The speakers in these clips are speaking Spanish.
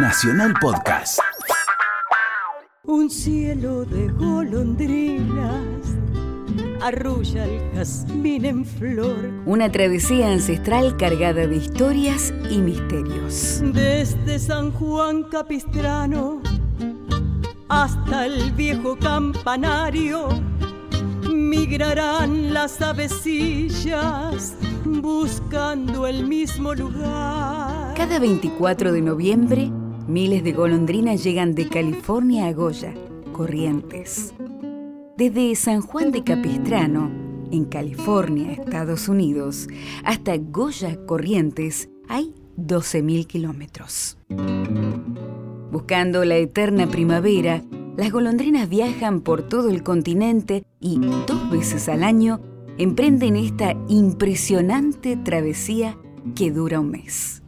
Nacional Podcast. Un cielo de golondrinas arrulla el jazmín en flor. Una travesía ancestral cargada de historias y misterios. Desde San Juan Capistrano hasta el viejo campanario migrarán las avecillas buscando el mismo lugar. Cada 24 de noviembre, miles de golondrinas llegan de California a Goya, Corrientes. Desde San Juan de Capistrano, en California, Estados Unidos, hasta Goya, Corrientes, hay 12.000 kilómetros. Buscando la eterna primavera, las golondrinas viajan por todo el continente y dos veces al año emprenden esta impresionante travesía que dura un mes.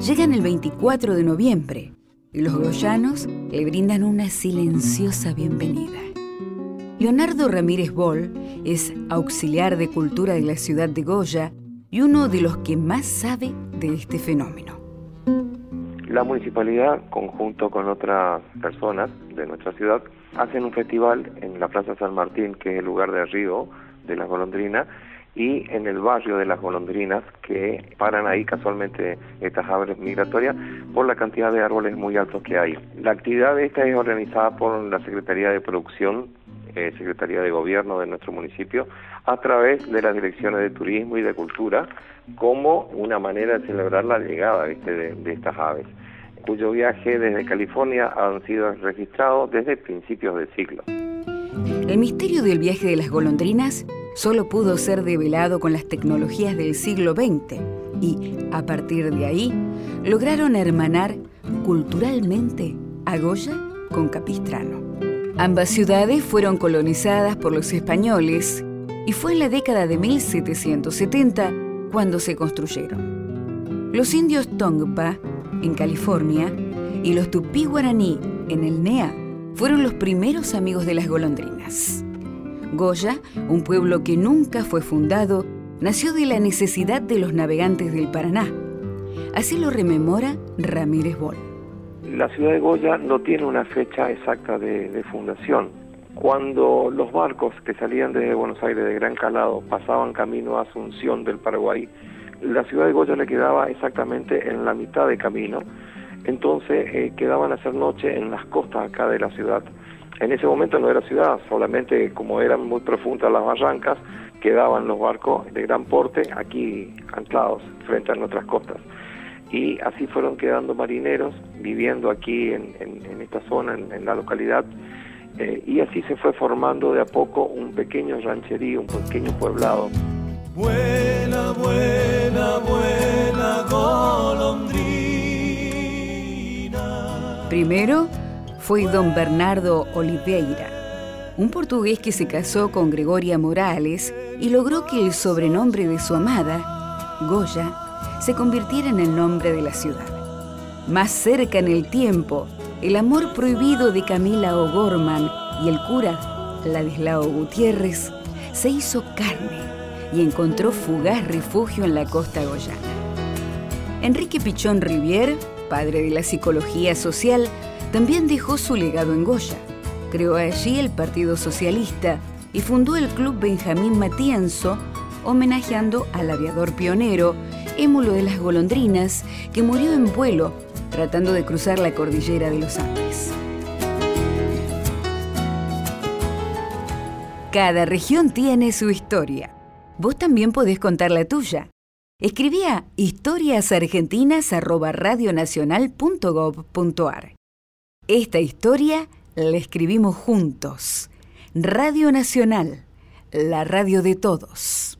Llegan el 24 de noviembre y los goyanos le brindan una silenciosa bienvenida. Leonardo Ramírez Boll es auxiliar de cultura de la ciudad de Goya y uno de los que más sabe de este fenómeno. La municipalidad, conjunto con otras personas de nuestra ciudad, hacen un festival en la Plaza San Martín, que es el lugar de arribo de las golondrinas, y en el barrio de las golondrinas, que paran ahí casualmente estas aves migratorias por la cantidad de árboles muy altos que hay. La actividad esta es organizada por la Secretaría de Producción, eh, Secretaría de Gobierno de nuestro municipio, a través de las direcciones de turismo y de cultura, como una manera de celebrar la llegada De, de estas aves cuyo viaje desde California han sido registrados desde principios del siglo. El misterio del viaje de las golondrinas solo pudo ser develado con las tecnologías del siglo XX y, a partir de ahí, lograron hermanar culturalmente a Goya con Capistrano. Ambas ciudades fueron colonizadas por los españoles y fue en la década de 1770 cuando se construyeron. Los indios Tongpa en California, y los tupí guaraní en el NEA fueron los primeros amigos de las golondrinas. Goya, un pueblo que nunca fue fundado, nació de la necesidad de los navegantes del Paraná. Así lo rememora Ramírez Bol. La ciudad de Goya no tiene una fecha exacta de, fundación. Cuando los barcos que salían desde Buenos Aires de Gran Calado pasaban camino a Asunción del Paraguay, la ciudad de Goya le quedaba exactamente en la mitad de camino, entonces eh, quedaban a hacer noche en las costas acá de la ciudad. En ese momento no era ciudad, solamente como eran muy profundas las barrancas, quedaban los barcos de gran porte aquí anclados frente a nuestras costas. Y así fueron quedando marineros viviendo aquí en, esta zona, en, la localidad, eh, y así se fue formando de a poco un pequeño rancherío, un pequeño poblado. Buena, buena, buena golondrina. Primero fue don Bernardo Oliveira, un portugués que se casó con Gregoria Morales y logró que el sobrenombre de su amada, Goya, se convirtiera en el nombre de la ciudad. Más cerca en el tiempo, el amor prohibido de Camila O'Gorman y el cura Ladislao Gutiérrez se hizo carne y encontró fugaz refugio en la costa goyana. Enrique Pichón Rivier, padre de la psicología social, también dejó su legado en Goya. Creó allí el Partido Socialista y fundó el Club Benjamín Matienzo, homenajeando al aviador pionero, émulo de las golondrinas, que murió en vuelo tratando de cruzar la cordillera de los Andes. Cada región tiene su historia vos también podés contar la tuya. Escribí a. Esta historia la escribimos juntos. Radio Nacional, la radio de todos.